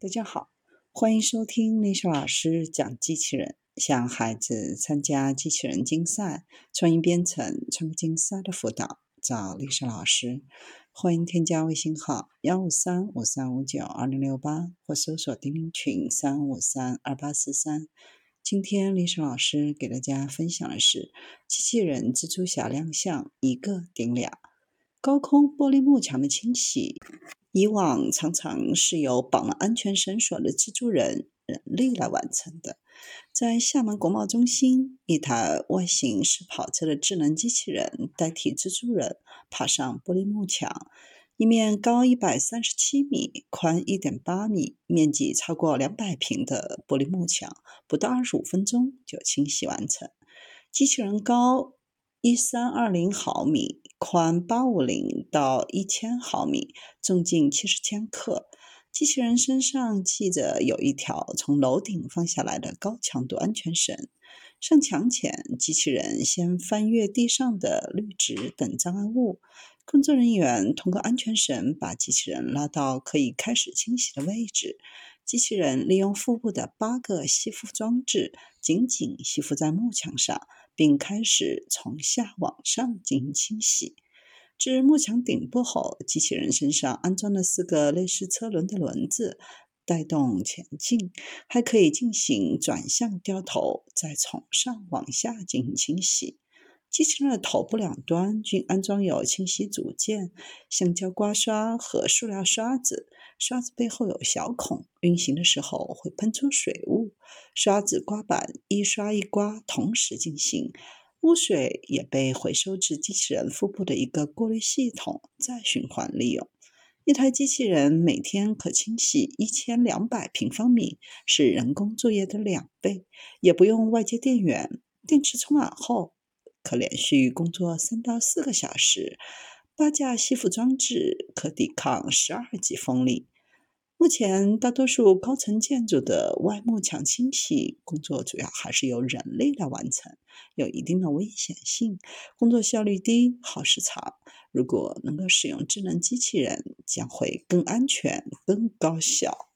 大家好，欢迎收听丽莎老师讲机器人，向孩子参加机器人竞赛、创意编程、创客竞赛的辅导，找丽莎老师。欢迎添加微信号幺五三五三五九二零六八，或搜索钉钉群三五三二八四三。今天丽莎老师给大家分享的是机器人蜘蛛侠亮相，一个顶俩，高空玻璃幕墙的清洗。以往常常是由绑了安全绳索的蜘蛛人人力来完成的。在厦门国贸中心，一台外形是跑车的智能机器人代替蜘蛛人爬上玻璃幕墙，一面高一百三十七米、宽一点八米、面积超过两百平的玻璃幕墙，不到二十五分钟就清洗完成。机器人高一三二零毫米。宽八五零到一千毫米，重近七十千克。机器人身上系着有一条从楼顶放下来的高强度安全绳。上墙前，机器人先翻越地上的绿植等障碍物。工作人员通过安全绳把机器人拉到可以开始清洗的位置。机器人利用腹部的八个吸附装置，紧紧吸附在幕墙上。并开始从下往上进行清洗。至幕墙顶部后，机器人身上安装了四个类似车轮的轮子，带动前进，还可以进行转向掉头，再从上往下进行清洗。机器人的头部两端均安装有清洗组件，橡胶刮刷和塑料刷子。刷子背后有小孔，运行的时候会喷出水雾。刷子、刮板一刷一刮同时进行，污水也被回收至机器人腹部的一个过滤系统，再循环利用。一台机器人每天可清洗一千两百平方米，是人工作业的两倍，也不用外接电源。电池充满后，可连续工作三到四个小时。八架吸附装置可抵抗十二级风力。目前，大多数高层建筑的外幕墙清洗工作主要还是由人类来完成，有一定的危险性，工作效率低，耗时长。如果能够使用智能机器人，将会更安全、更高效。